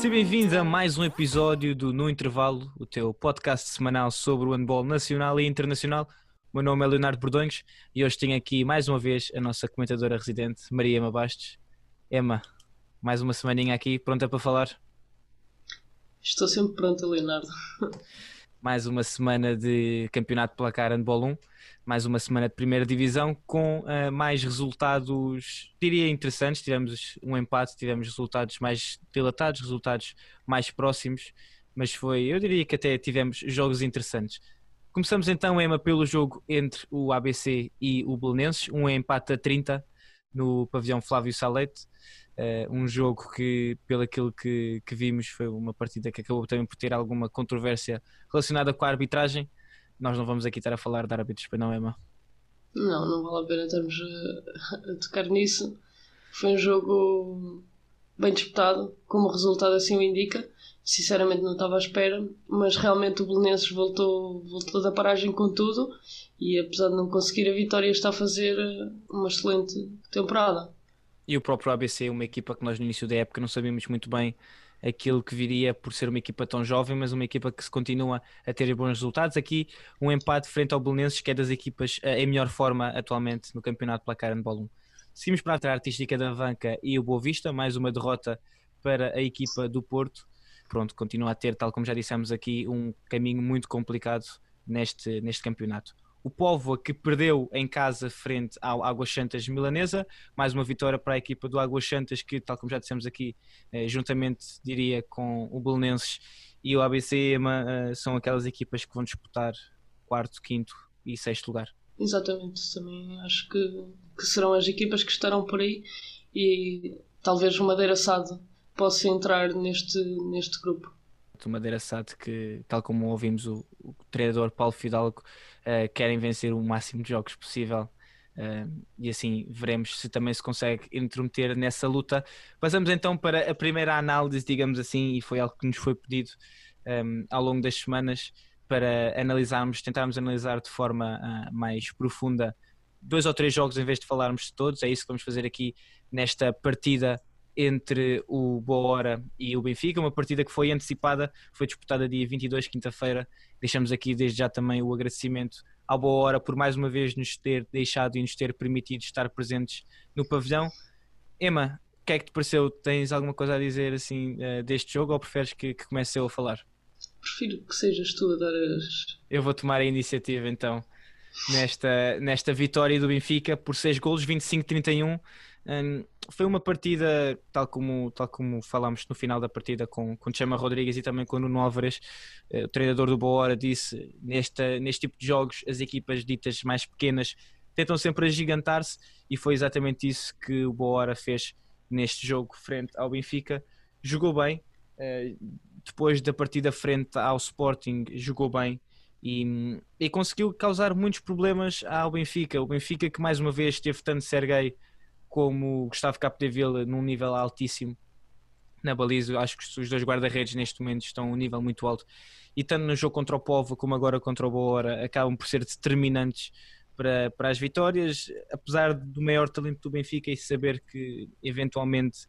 Seja bem-vindo a mais um episódio do No Intervalo, o teu podcast semanal sobre o handball nacional e internacional. O meu nome é Leonardo Bordões e hoje tenho aqui mais uma vez a nossa comentadora residente, Maria Ema Bastos. Emma, mais uma semaninha aqui, pronta para falar? Estou sempre pronta, Leonardo. mais uma semana de campeonato placar handball 1, mais uma semana de primeira divisão com uh, mais resultados, diria interessantes, tivemos um empate, tivemos resultados mais dilatados, resultados mais próximos, mas foi, eu diria que até tivemos jogos interessantes. Começamos então, Emma, pelo jogo entre o ABC e o Belenenses, um empate a 30 no pavilhão Flávio Salete. Uh, um jogo que, pelo aquilo que, que, vimos, foi uma partida que acabou também por ter alguma controvérsia relacionada com a arbitragem. Nós não vamos aqui estar a falar de árbitros, não, Emma? Não, não vale a pena estarmos a, a tocar nisso. Foi um jogo bem disputado, como o resultado assim o indica. Sinceramente não estava à espera, mas realmente o Belenenses voltou, voltou da paragem com tudo e apesar de não conseguir a vitória está a fazer uma excelente temporada. E o próprio ABC, uma equipa que nós no início da época não sabíamos muito bem aquilo que viria por ser uma equipa tão jovem, mas uma equipa que se continua a ter bons resultados. Aqui um empate frente ao Belenenses, que é das equipas eh, em melhor forma atualmente no campeonato placar de 1. Seguimos para a artística da Vanca e o Boa Vista, mais uma derrota para a equipa do Porto. Pronto, continua a ter, tal como já dissemos aqui, um caminho muito complicado neste, neste campeonato o Póvoa que perdeu em casa frente ao Águas Santas Milanesa, mais uma vitória para a equipa do Águas Santas que, tal como já dissemos aqui, eh, juntamente diria com o Belenenses e o ABC EMA, eh, são aquelas equipas que vão disputar quarto, quinto e sexto lugar. Exatamente, também acho que, que serão as equipas que estarão por aí e talvez o Madeira Sado possa entrar neste, neste grupo do Madeira Sade que, tal como ouvimos o, o treinador Paulo Fidalgo, uh, querem vencer o máximo de jogos possível. Uh, e assim veremos se também se consegue intrometer nessa luta. Passamos então para a primeira análise, digamos assim, e foi algo que nos foi pedido um, ehm, ao longo das semanas para analisarmos, tentarmos analisar de forma uh, mais profunda dois ou três jogos em vez de falarmos de todos. É isso que vamos fazer aqui nesta partida entre o Boa Hora e o Benfica, uma partida que foi antecipada, foi disputada dia 22, quinta-feira. Deixamos aqui desde já também o agradecimento ao Boa Hora por mais uma vez nos ter deixado e nos ter permitido estar presentes no pavilhão. Emma, o que é que te pareceu? Tens alguma coisa a dizer assim eh, deste jogo ou preferes que, que comece eu a falar? Prefiro que sejas tu a dar as. Eu vou tomar a iniciativa então nesta, nesta vitória do Benfica por 6 golos, 25-31 um, foi uma partida, tal como, tal como falámos no final da partida com, com Chama Rodrigues e também com o Nuno Álvares, uh, o treinador do Boa disse nesta, neste tipo de jogos as equipas ditas mais pequenas tentam sempre agigantar-se e foi exatamente isso que o Boa fez neste jogo frente ao Benfica. Jogou bem, uh, depois da partida frente ao Sporting, jogou bem. E, e conseguiu causar muitos problemas ao Benfica. O Benfica que mais uma vez teve tanto Sergei como Gustavo Capdeville num nível altíssimo na baliza. Acho que os dois guarda-redes neste momento estão a um nível muito alto e tanto no jogo contra o Povo como agora contra o Boa acabam por ser determinantes para, para as vitórias, apesar do maior talento do Benfica e saber que eventualmente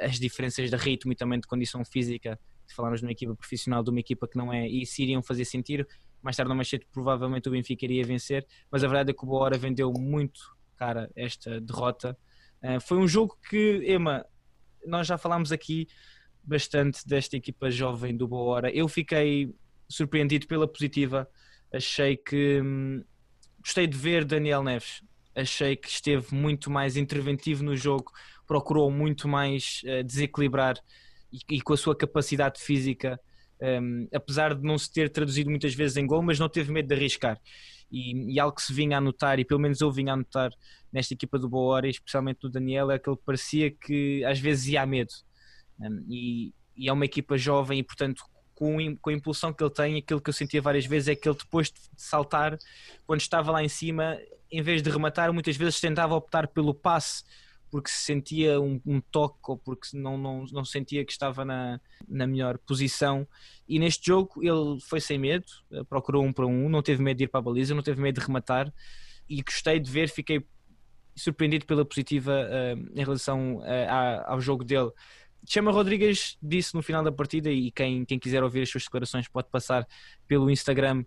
as diferenças de ritmo e também de condição física, falarmos numa equipa profissional de uma equipa que não é, e se iriam fazer sentir, mais tarde ou mais cedo provavelmente o Benfica iria vencer, mas a verdade é que o Boa vendeu muito cara esta derrota. Uh, foi um jogo que, Emma, nós já falámos aqui bastante desta equipa jovem do Boa Hora. Eu fiquei surpreendido pela positiva. Achei que hum, gostei de ver Daniel Neves. Achei que esteve muito mais interventivo no jogo, procurou muito mais uh, desequilibrar e, com a sua capacidade física, um, apesar de não se ter traduzido muitas vezes em gol, mas não teve medo de arriscar e, e, algo que se vinha a notar, e pelo menos eu vinha a notar nesta equipa do Boa Hora, especialmente do Daniel, é que ele parecia que às vezes ia a medo. Um, e, e, é uma equipa jovem e, portanto, com, com a impulsão que ele tem, aquilo que eu sentia várias vezes é que ele, depois de saltar, quando estava lá em cima, em vez de rematar, muitas vezes tentava optar pelo passe porque se sentia um, um, toque ou porque não, não, não sentia que estava na, na melhor posição. E neste jogo ele foi sem medo, eh, procurou um para um, não teve medo de ir para a baliza, não teve medo de rematar. E gostei de ver, fiquei surpreendido pela positiva uh, em relação uh, ao jogo dele. Chama Rodrigues disse no final da partida, e quem, quem quiser ouvir as suas declarações pode passar pelo Instagram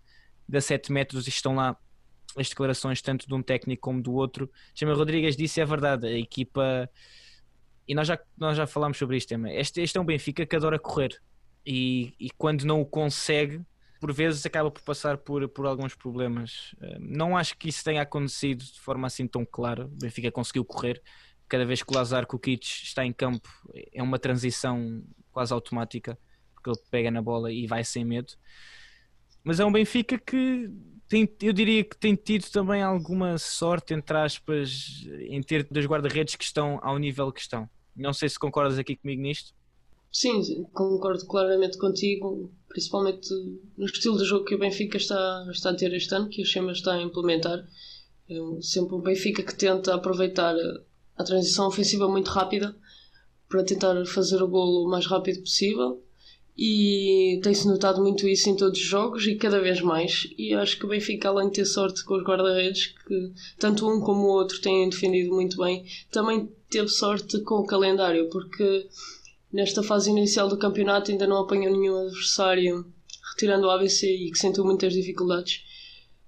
da 7 metros, estão lá as declarações tanto de um técnico como do outro. Chama Rodrigues disse é verdade, a equipa e nós já, nós já falámos sobre isto tema. Este, este é um Benfica que adora correr e, e quando não o consegue, por vezes acaba por passar por, por alguns problemas. Eh, não acho que isso tenha acontecido de forma assim tão clara. O Benfica conseguiu correr. Cada vez que o Lazar Kukic está em campo, é uma transição quase automática, porque ele pega na bola e vai sem medo. Mas é um Benfica que tem, eu diria que tem tido também alguma sorte, entre aspas, em ter dois guarda-redes que estão ao nível que estão. Não sei se concordas aqui comigo nisto. Sim, concordo claramente contigo, principalmente no estilo de jogo que o Benfica está, está a ter este ano, que o Chema está a implementar. É sempre o Benfica que tenta aproveitar a transição ofensiva muito rápida para tentar fazer o golo o mais rápido possível e tem-se notado muito isso em todos os jogos e cada vez mais. E acho que o Benfica, além de ter sorte com os guarda-redes, que tanto um como o outro têm defendido muito bem, também teve sorte com o calendário, porque nesta fase inicial do campeonato ainda não apanhou nenhum adversário, retirando o ABC e que sentiu muitas dificuldades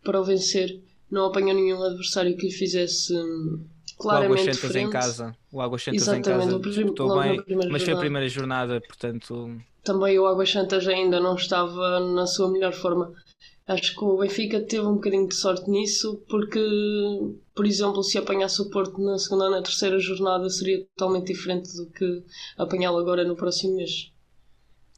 para o vencer. Não apanhou nenhum adversário que lhe fizesse hum, claramente o Águas em casa. O Águas Santas em casa disputou bem, mas foi a primeira jornada, portanto também o Águas Santas ainda não estava na sua melhor forma. Acho que o Benfica teve um bocadinho de sorte nisso, porque, por exemplo, se apanhasse o Porto na segunda ou na terceira jornada seria totalmente diferente do que apanhá-lo agora no próximo mês.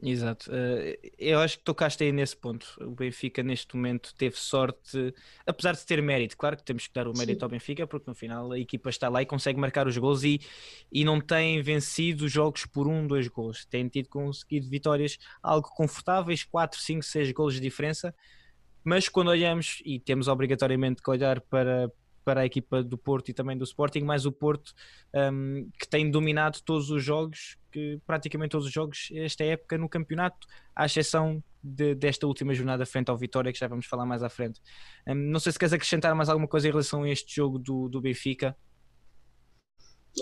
Exato. Eh, eu acho que tocaste aí nesse ponto. O Benfica, neste momento, teve sorte, apesar de ter mérito. Claro que temos que dar o mérito Sim. ao Benfica, porque no final a equipa está lá e consegue marcar os gols e, e não tem vencido jogos por um, dois gols. Tem tido conseguido vitórias algo confortáveis, 4, 5, 6 gols de diferença. Mas quando olhamos, e temos obrigatoriamente que olhar para, para a equipa do Porto e também do Sporting, mais o Porto um, que tem dominado todos os jogos, que praticamente todos os jogos esta época no campeonato, à exceção de, desta última jornada frente ao Vitória, que já vamos falar mais à frente. Um, não sei se queres acrescentar mais alguma coisa em relação a este jogo do, do Benfica.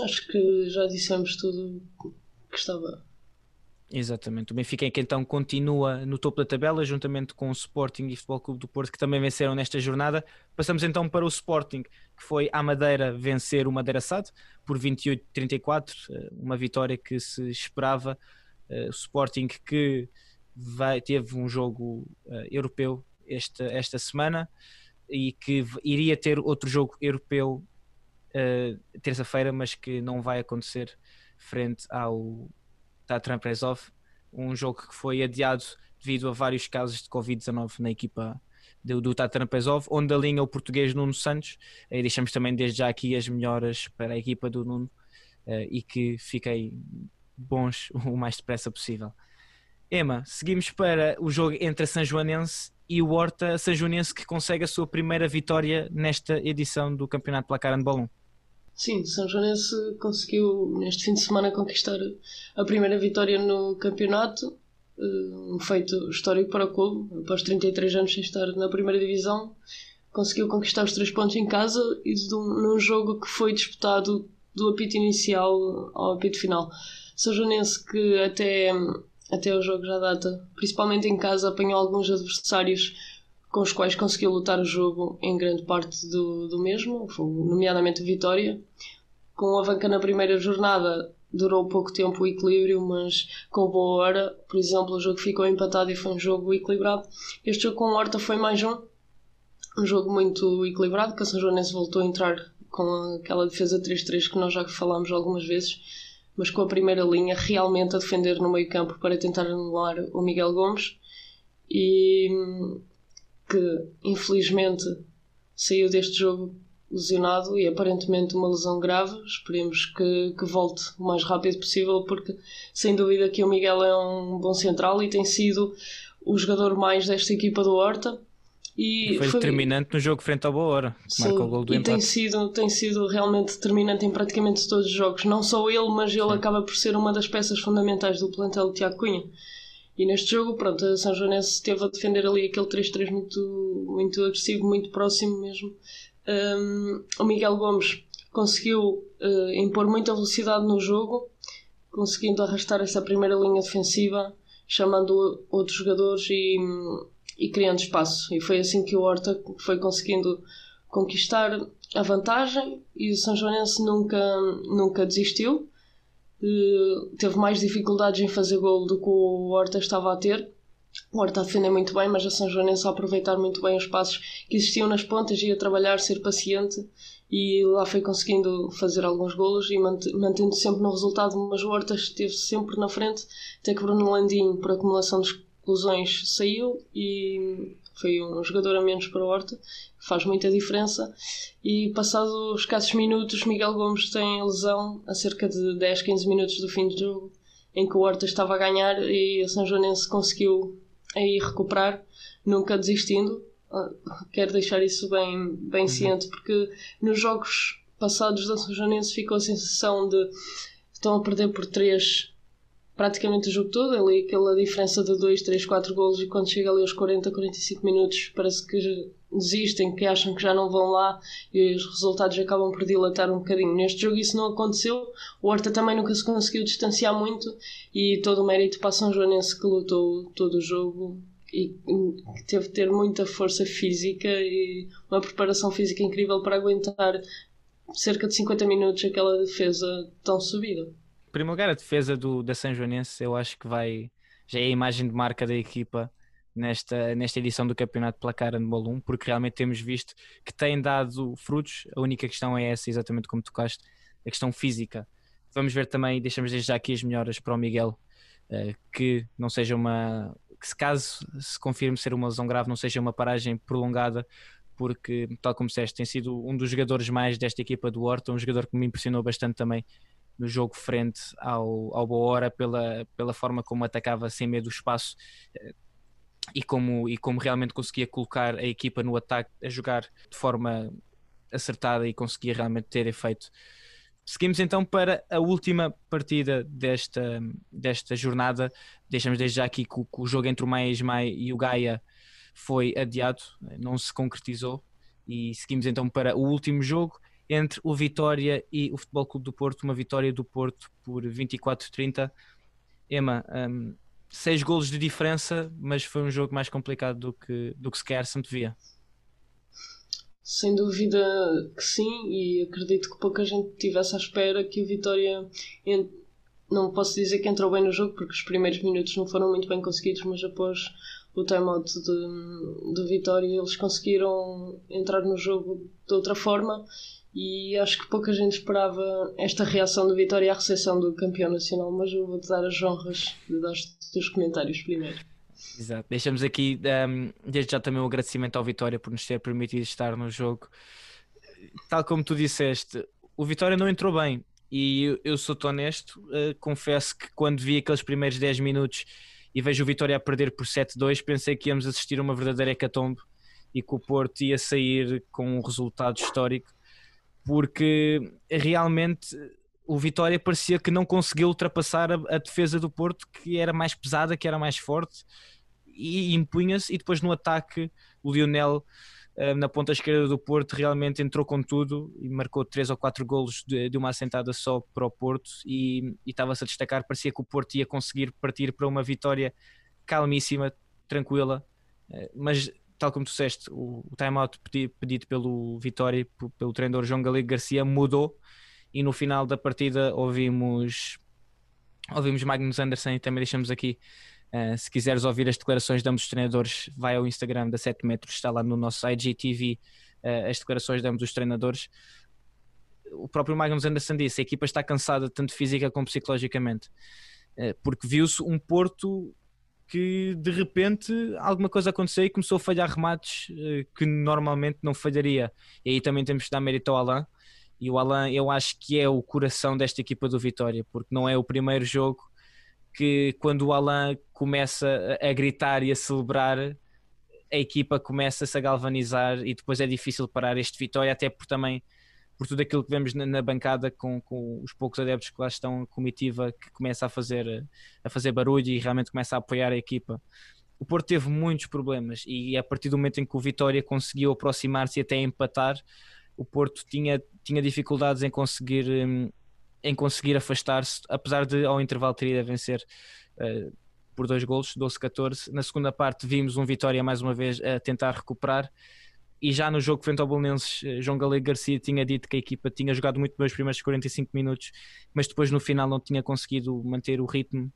Acho que já dissemos tudo que estava Exatamente. O Benfica é que então continua no topo da tabela, juntamente com o Sporting e Futebol Clube do Porto, que também venceram nesta jornada. Passamos então para o Sporting, que foi à Madeira vencer o Madeira SAD por 28-34, eh, uma vitória que se esperava. Eh, o Sporting que vai, teve um jogo uh, europeu esta, esta semana e que iria ter outro jogo europeu terça-feira, mas que não vai acontecer frente ao Tatran Prezov, um jogo que foi adiado devido a vários casos de Covid-19 na equipa do, do Tatran Prezov, onde alinha o português Nuno Santos. E deixamos também desde já aqui as melhoras para a equipa do Nuno uh, e que fiquem bons o mais depressa possível. Emma, seguimos para o jogo entre a São Joanense e o Horta São Joanense que consegue a sua primeira vitória nesta edição do Campeonato Placar 1. Sim, São Joanense conseguiu neste fim de semana conquistar a primeira vitória no campeonato, eh, um feito histórico para o clube, após 33 anos sem estar na primeira divisão, conseguiu conquistar os três pontos em casa e num jogo que foi disputado do apito inicial ao apito final. São Joanense que até, até o jogo já data, principalmente em casa, apanhou alguns adversários com os quais conseguiu lutar o jogo em grande parte do, do mesmo, nomeadamente Vitória. Com a Vanca na primeira jornada durou pouco tempo o equilíbrio, mas com boa hora, por exemplo, o jogo ficou empatado e foi um jogo equilibrado. Este jogo com o Horta foi mais um, um jogo muito equilibrado, que a São Joanense voltou a entrar com aquela defesa 3-3 que nós já falámos algumas vezes, mas com a primeira linha realmente a defender no meio campo para tentar anular o Miguel Gomes. E que infelizmente saiu deste jogo lesionado e aparentemente uma lesão grave. Esperemos que, que volte o mais rápido possível, porque sem dúvida que o Miguel é um bom central e tem sido o jogador mais desta equipa do Horta. E foi, foi determinante no jogo frente ao Boa Hora, marcou o gol do e empate. Tem sido, tem sido realmente determinante em praticamente todos os jogos, não só ele, mas ele Sim. acaba por ser uma das peças fundamentais do plantel de Tiago Cunha. E neste jogo, pronto, a São Joanense esteve a defender ali aquele 3-3 muito, muito agressivo, muito próximo mesmo. Um, o Miguel Gomes conseguiu uh, impor muita velocidade no jogo, conseguindo arrastar essa primeira linha defensiva, chamando outros jogadores e, e criando espaço. E foi assim que o Horta foi conseguindo conquistar a vantagem e o São Joanense nunca, nunca desistiu. Uh, teve mais dificuldades em fazer gol do que o Horta estava a ter. O Horta a muito bem, mas a São Joanense a aproveitar muito bem os passos que existiam nas pontas e a trabalhar, ser paciente e lá foi conseguindo fazer alguns golos e mantendo sempre no resultado, mas o Horta esteve sempre na frente, até que Bruno Landim, por acumulação de exclusões, saiu e foi um jogador a menos para o Horta, faz muita diferença. E passados os escassos minutos, Miguel Gomes tem lesão a cerca de 10, 15 minutos do fim do jogo, em que o Horta estava a ganhar e a São Joanense conseguiu aí recuperar, nunca desistindo. Ah, quero deixar isso bem, bem uhum. ciente, porque nos jogos passados da São Joanense ficou a sensação de estão a perder por 3 praticamente o jogo todo, ali aquela diferença de 2, 3, 4 golos e quando chega ali aos 40, 45 minutos parece que desistem, que acham que já não vão lá e os resultados acabam por dilatar um bocadinho. Neste jogo isso não aconteceu, o Horta também nunca se conseguiu distanciar muito e todo o mérito para São Joanense que lutou todo o jogo e que teve de ter muita força física e uma preparação física incrível para aguentar cerca de 50 minutos aquela defesa tão subida. Em primeiro lugar, a defesa do, da São Joanense eu acho que vai já é a imagem de marca da equipa nesta, nesta edição do Campeonato Placar Handball 1, porque realmente temos visto que tem dado frutos. A única questão é essa, exatamente como tocaste, a questão física. Vamos ver também, deixamos desde já aqui as melhoras para o Miguel, eh, que não seja uma. que se caso se confirme ser uma lesão grave, não seja uma paragem prolongada, porque, tal como disseste, tem sido um dos jogadores mais desta equipa do Horta, um jogador que me impressionou bastante também no jogo frente ao, ao Boa Hora pela, pela forma como atacava sem medo do espaço eh, e como, e como realmente conseguia colocar a equipa no ataque a jogar de forma acertada e conseguia realmente ter efeito. Seguimos então para a última partida desta, desta jornada. Deixamos desde já aqui que o, que o jogo entre o Mais Mai e o Gaia foi adiado, não se concretizou. E seguimos então para o último jogo entre o Vitória e o Futebol Clube do Porto, uma vitória do Porto por 24-30. Emma, um, seis golos de diferença, mas foi um jogo mais complicado do que, do que sequer se via. Sem dúvida que sim, e acredito que pouca gente tivesse à espera que o Vitória. Não posso dizer que entrou bem no jogo, porque os primeiros minutos não foram muito bem conseguidos, mas após o timeout de Vitória eles conseguiram entrar no jogo de outra forma e acho que pouca gente esperava esta reação do Vitória à recepção do campeão nacional, mas eu vou-te dar as honras de dar os teus comentários primeiro. Exato. Deixamos aqui um, desde já também o um agradecimento ao Vitória por nos ter permitido estar no jogo. Tal como tu disseste, o Vitória não entrou bem e eu, eu sou-te honesto, uh, confesso que quando vi aqueles primeiros 10 minutos e vejo o Vitória a perder por 7-2, pensei que íamos assistir a uma verdadeira hecatombe e que o Porto ia sair com um resultado histórico porque realmente o Vitória parecia que não conseguiu ultrapassar a, a, defesa do Porto, que era mais pesada, que era mais forte, e impunha-se. E depois no ataque, o Lionel, uh, na ponta esquerda do Porto, realmente entrou com tudo e marcou três ou quatro golos de, de uma assentada só para o Porto. E, e estava-se a destacar, parecia que o Porto ia conseguir partir para uma vitória calmíssima, tranquila, uh, mas tal como tu disseste, o, o timeout pedido, pedido pelo Vitória, pelo treinador João Galego Garcia, mudou e no final da partida ouvimos ouvimos Magnus Anderson e também deixamos aqui uh, se quiseres ouvir as declarações de ambos os treinadores vai ao Instagram da 7 metros, está lá no nosso IGTV uh, as declarações de ambos os treinadores. O próprio Magnus Anderson disse, a equipa está cansada tanto física como psicologicamente. Uh, porque viu-se um Porto que de repente alguma coisa aconteceu e começou a falhar remates uh, que normalmente não falharia. E aí também temos que dar mérito ao Alain. E o Alain, eu acho que é o coração desta equipa do Vitória, porque não é o primeiro jogo que, quando o Alain começa a, gritar e a celebrar, a equipa começa-se a galvanizar e depois é difícil parar este Vitória, até por também por tudo aquilo que vemos na, na bancada com, com, os poucos adeptos que lá estão, a comitiva que começa a fazer, a fazer barulho e realmente começa a apoiar a equipa. O Porto teve muitos problemas e a partir do momento em que o Vitória conseguiu aproximar-se e até empatar, o Porto tinha, tinha dificuldades em conseguir, hum, em conseguir afastar-se, apesar de ao intervalo ter ido a vencer uh, por dois golos, 12-14. Na segunda parte vimos um Vitória mais uma vez a tentar recuperar e já no jogo frente ao Bolonenses, eh, João Galego Garcia tinha dito que a equipa tinha jogado muito bem os primeiros 45 minutos, mas depois no final não tinha conseguido manter o ritmo.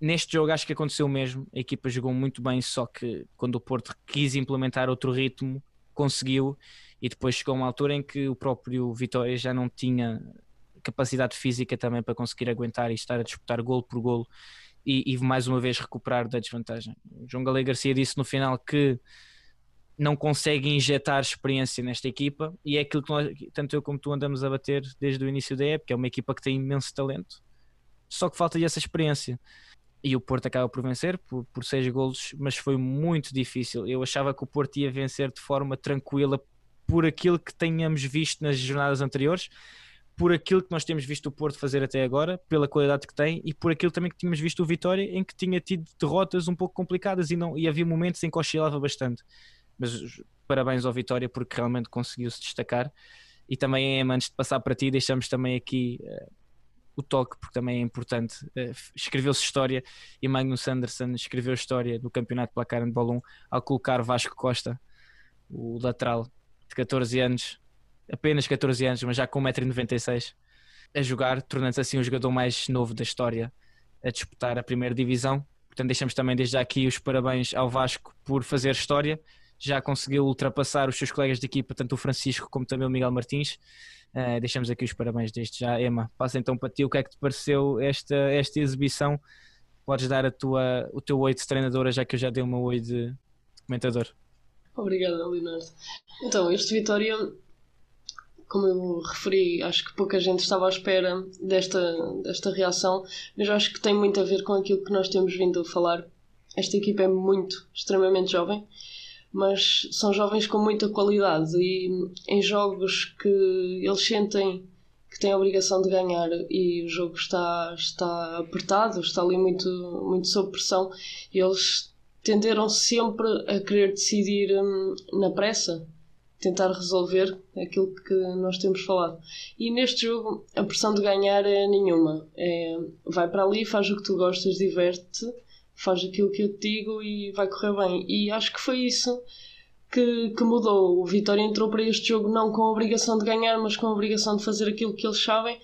Neste jogo acho que aconteceu o mesmo, a equipa jogou muito bem, só que quando o Porto quis implementar outro ritmo, conseguiu, e depois chegou uma altura em que o próprio Vitória já não tinha capacidade física também para conseguir aguentar e estar a disputar golo por golo e, e mais uma vez recuperar da desvantagem. João Galego Garcia disse no final que não consegue injetar experiência nesta equipa e é aquilo que nós, tanto eu como tu andamos a bater desde o início da época, é uma equipa que tem imenso talento, só que falta-lhe essa experiência. E o Porto acaba por vencer por, por seis golos, mas foi muito difícil. Eu achava que o Porto ia vencer de forma tranquila por aquilo que tenhamos visto nas jornadas anteriores, por aquilo que nós temos visto o Porto fazer até agora, pela qualidade que tem e por aquilo também que tínhamos visto o Vitória, em que tinha tido derrotas um pouco complicadas e, não, e havia momentos em que oscilava bastante mas parabéns ao Vitória porque realmente conseguiu se destacar. E também, antes de passar para ti, deixamos também aqui uh, o toque, porque também é importante. Uh, Escreveu-se história e Magnus Anderson escreveu história no Campeonato Placar de 1 ao colocar Vasco Costa, o lateral de 14 anos, apenas 14 anos, mas já com 1,96m, a jogar, tornando-se assim o jogador mais novo da história a disputar a primeira divisão. Portanto, deixamos também desde aqui os parabéns ao Vasco por fazer história já conseguiu ultrapassar os seus colegas de equipa, tanto o Francisco como também o Miguel Martins. Uh, deixamos aqui os parabéns desde já. Emma, passa então para ti o que é que te pareceu esta, esta exibição. Podes dar a tua, o teu oi de treinadora, já que eu já dei uma oi de comentador. Obrigada, Leonardo. Então, este Vitória, como eu referi, acho que pouca gente estava à espera desta, desta reação, mas acho que tem muito a ver com aquilo que nós temos vindo a falar. Esta equipa é muito, extremamente jovem mas são jovens com muita qualidade e em jogos que eles sentem que têm a obrigação de ganhar e o jogo está, está apertado, está ali muito, muito sob pressão, eles tenderam sempre a querer decidir hum, na pressa, tentar resolver aquilo que nós temos falado. E neste jogo a pressão de ganhar é nenhuma. É, vai para ali, faz o que tu gostas, diverte faz aquilo que eu te digo e vai correr bem. E acho que foi isso que, que mudou. O Vitória entrou para este jogo não com a obrigação de ganhar, mas com a obrigação de fazer aquilo que eles sabem.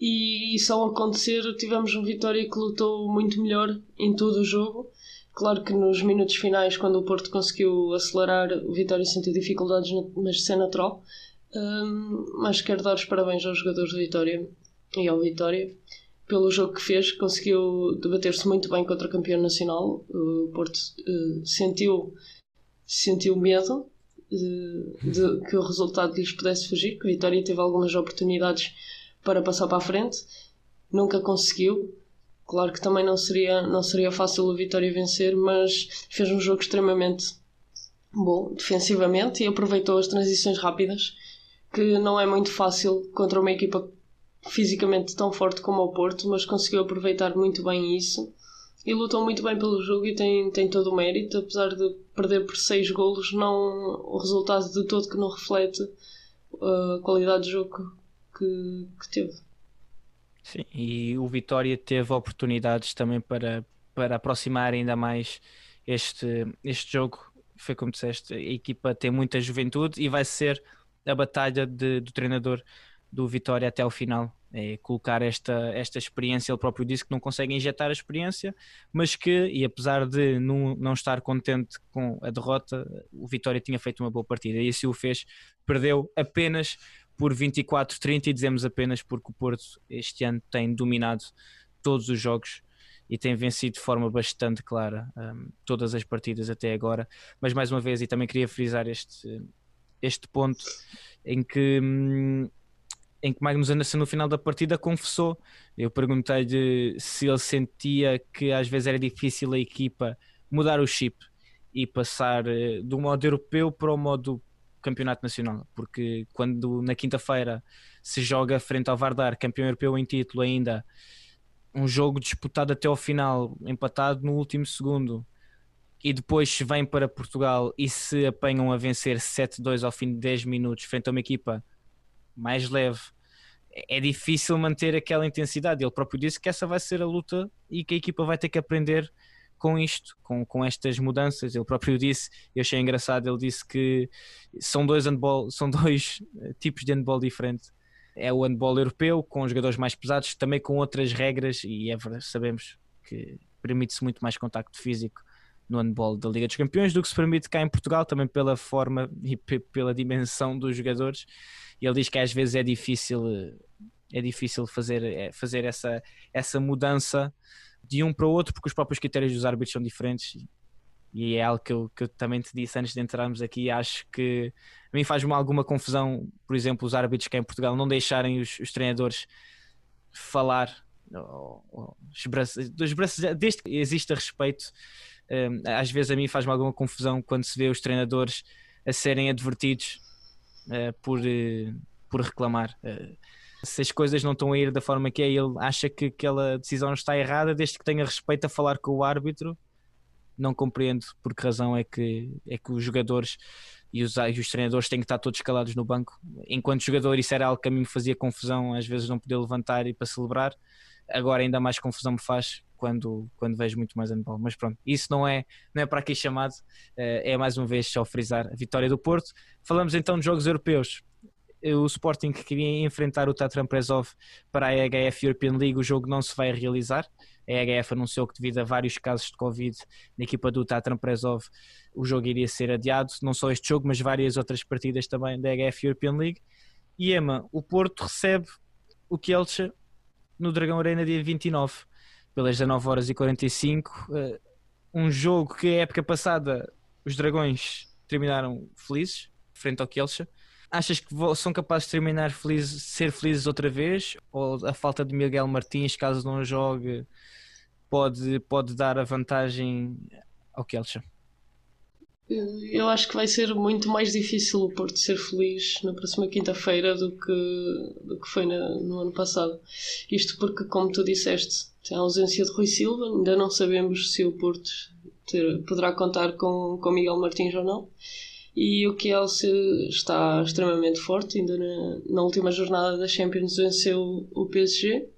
E isso ao acontecer, tivemos um Vitória que lutou muito melhor em todo o jogo. Claro que nos minutos finais, quando o Porto conseguiu acelerar, o Vitória sentiu dificuldades, mas isso é natural. Um, mas quero dar os parabéns aos jogadores do Vitória e ao Vitória pelo jogo que fez, conseguiu debater-se muito bem contra o campeão nacional. O Porto uh, sentiu, sentiu medo de, de, que o resultado lhes pudesse fugir, que a Vitória teve algumas oportunidades para passar para a frente, nunca conseguiu. Claro que também não seria, não seria fácil o Vitória vencer, mas fez um jogo extremamente bom defensivamente e aproveitou as transições rápidas, que não é muito fácil contra uma equipa fisicamente tão forte como o Porto, mas conseguiu aproveitar muito bem isso e lutou muito bem pelo jogo e tem, tem todo o mérito, apesar de perder por 6 golos, não, o resultado de todo que não reflete uh, a qualidade de jogo que, que teve. Sim, e o Vitória teve oportunidades também para, para aproximar ainda mais este, este jogo. Foi como disseste, a equipa tem muita juventude e vai ser a batalha de, do treinador do Vitória até ao final. É colocar esta, esta experiência, ele próprio disse que não consegue injetar a experiência, mas que, e apesar de não, não estar contente com a derrota, o Vitória tinha feito uma boa partida e assim o fez. Perdeu apenas por 24-30 e dizemos apenas porque o Porto este ano tem dominado todos os jogos e tem vencido de forma bastante clara um, todas as partidas até agora. Mas mais uma vez, e também queria frisar este, este ponto em que hum, em que Magnus Anderson no final da partida confessou. Eu perguntei-lhe se ele sentia que às vezes era difícil a equipa mudar o chip e passar eh, do modo europeu para o modo campeonato nacional, porque quando na quinta-feira se joga frente ao Vardar, campeão europeu em título ainda, um jogo disputado até ao final, empatado no último segundo, e depois se vem para Portugal e se apanham a vencer 7-2 ao fim de 10 minutos frente a uma equipa mais leve é difícil manter aquela intensidade. Ele próprio disse que essa vai ser a luta e que a equipa vai ter que aprender com isto, com, com estas mudanças. Ele próprio disse, eu achei engraçado, ele disse que são dois handball, são dois eh, tipos de handball diferentes. É o handball europeu, com jogadores mais pesados, também com outras regras, e é verdade, sabemos que permite-se muito mais contacto físico no handball da Liga dos Campeões do que se permite cá em Portugal, também pela forma e pela dimensão dos jogadores. E ele diz que às vezes é difícil é difícil fazer, é, fazer essa, essa mudança de um para o outro, porque os próprios critérios dos árbitros são diferentes. E é algo que eu, que eu também te disse antes de entrarmos aqui. Acho que a mim faz-me alguma confusão, por exemplo, os árbitros que em Portugal não deixarem os, os treinadores falar. Ou, ou, desde que exista respeito, às vezes a mim faz-me alguma confusão quando se vê os treinadores a serem advertidos uh, por, uh, por reclamar. Uh, se as coisas não estão a ir da forma que é, ele acha que aquela decisão está errada, desde que tenha respeito a falar com o árbitro. Não compreendo por que razão é que, é que os jogadores e os, e os treinadores têm que estar todos calados no banco. Enquanto jogador, isso era algo que a mim me fazia confusão, às vezes não poder levantar e para celebrar. Agora, ainda mais confusão me faz quando, quando vejo muito mais handball. Mas pronto, isso não é, não é para aqui chamado, eh, é mais uma vez só frisar a vitória do Porto. Falamos então de jogos europeus o Sporting que queria enfrentar o Tatran Prezov para a EHF European League, o jogo não se vai realizar. A EHF anunciou que devido a vários casos de Covid na equipa do Tatran Prezov, o jogo iria ser adiado, não só este jogo, mas várias outras partidas também da EHF European League. E Ema, o Porto recebe o Kielce no Dragão Arena dia 29, pelas 19 horas e 45. Eh, um jogo que a época passada os Dragões terminaram felizes, frente ao Kielce Achas que são capazes de terminar felizes, ser felizes outra vez? Ou a falta de Miguel Martins, caso não jogue, pode, pode dar a vantagem ao Kelcha? Eu acho que vai ser muito mais difícil o Porto ser feliz na próxima quinta-feira do que, do que foi no, no ano passado. Isto porque, como tu disseste, a ausência de Rui Silva, ainda não sabemos se o Porto ter, poderá contar com, com Miguel Martins ou não e o Kielce está extremamente forte. Ainda na, na, última jornada da Champions venceu o PSG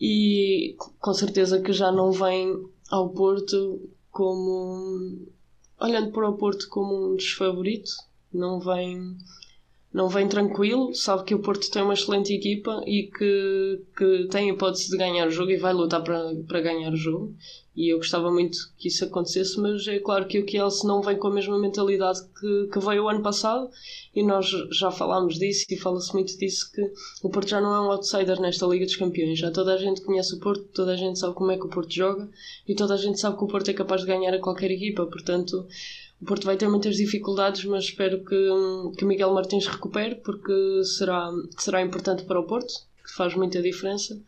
e com certeza que já não vem ao Porto como olhando para o Porto como um desfavorito, não vem não vem tranquilo, sabe que o Porto tem uma excelente equipa e que, que tem hipótese de ganhar o jogo e vai lutar para, para ganhar o jogo. E eu gostava muito que isso acontecesse, mas é claro que o Kielce não vem com a mesma mentalidade que, que veio o ano passado e nós já falámos disso e fala-se muito disso que o Porto já não é um outsider nesta Liga dos Campeões. Já toda a gente conhece o Porto, toda a gente sabe como é que o Porto joga e toda a gente sabe que o Porto é capaz de ganhar a qualquer equipa. Portanto, o Porto vai ter muitas dificuldades, mas espero que, que Miguel Martins recupere, porque será, será importante para o Porto, que faz muita diferença,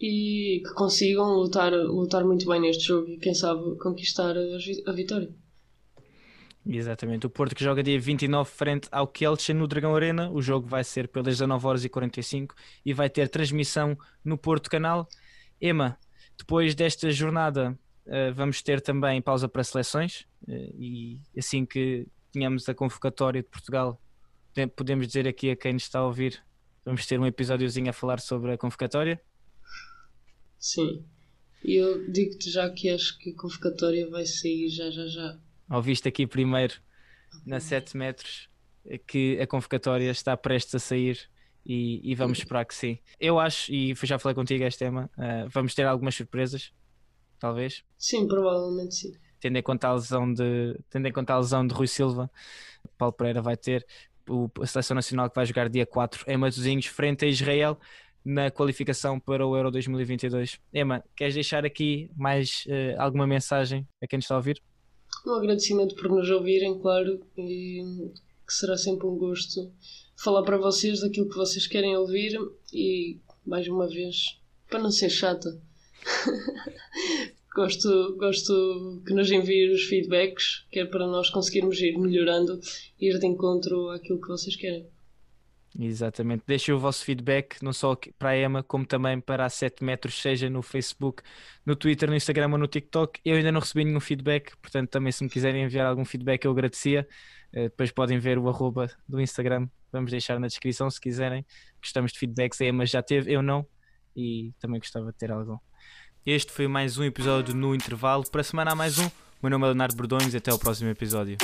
e que consigam lutar, lutar muito bem neste jogo e, quem sabe, conquistar a, vitória. Exatamente, o Porto que joga dia 29 frente ao Kielce no Dragão Arena. O jogo vai ser pelas 19 horas e 45 e vai ter transmissão no Porto Canal. Ema, depois desta jornada vamos ter também pausa para seleções. Eh, e assim que tenhamos a convocatória de Portugal, podemos dizer aqui a quem nos está a ouvir, vamos ter um episódiozinho a falar sobre a convocatória? Sim, e eu digo-te já que acho que a convocatória vai sair já, já, já. Ouviste aqui primeiro, na 7 metros, que a convocatória está prestes a sair e, e, vamos esperar que sim. Eu acho, e já falei contigo este tema, uh, vamos ter algumas surpresas, talvez. Sim, provavelmente sim tendo em conta a lesão de, tendo em conta a lesão de Rui Silva, Paulo Pereira vai ter o, a seleção nacional que vai jogar dia 4 em Matosinhos, frente a Israel, na qualificação para o Euro 2022. Emma, queres deixar aqui mais uh, alguma mensagem a quem nos está a ouvir? Um agradecimento por nos ouvirem, claro, e que será sempre um gosto falar para vocês daquilo que vocês querem ouvir e, mais uma vez, para não ser chata, gosto, gosto que nos enviem os feedbacks, que é para nós conseguirmos ir melhorando e ir de encontro àquilo que vocês querem. Exatamente. Deixem o vosso feedback, não só para a Emma, como também para a 7 metros, seja no Facebook, no Twitter, no Instagram ou no TikTok. Eu ainda não recebi nenhum feedback, portanto, também se me quiserem enviar algum feedback, eu agradecia. Uh, depois podem ver o arroba do Instagram, vamos deixar na descrição se quiserem. Gostamos de feedbacks, é, mas já teve, eu não, e também gostava de ter algum. Este foi mais um episódio no intervalo. Para a semana há mais um. Meu nome é Leonardo Bordões até ao próximo episódio.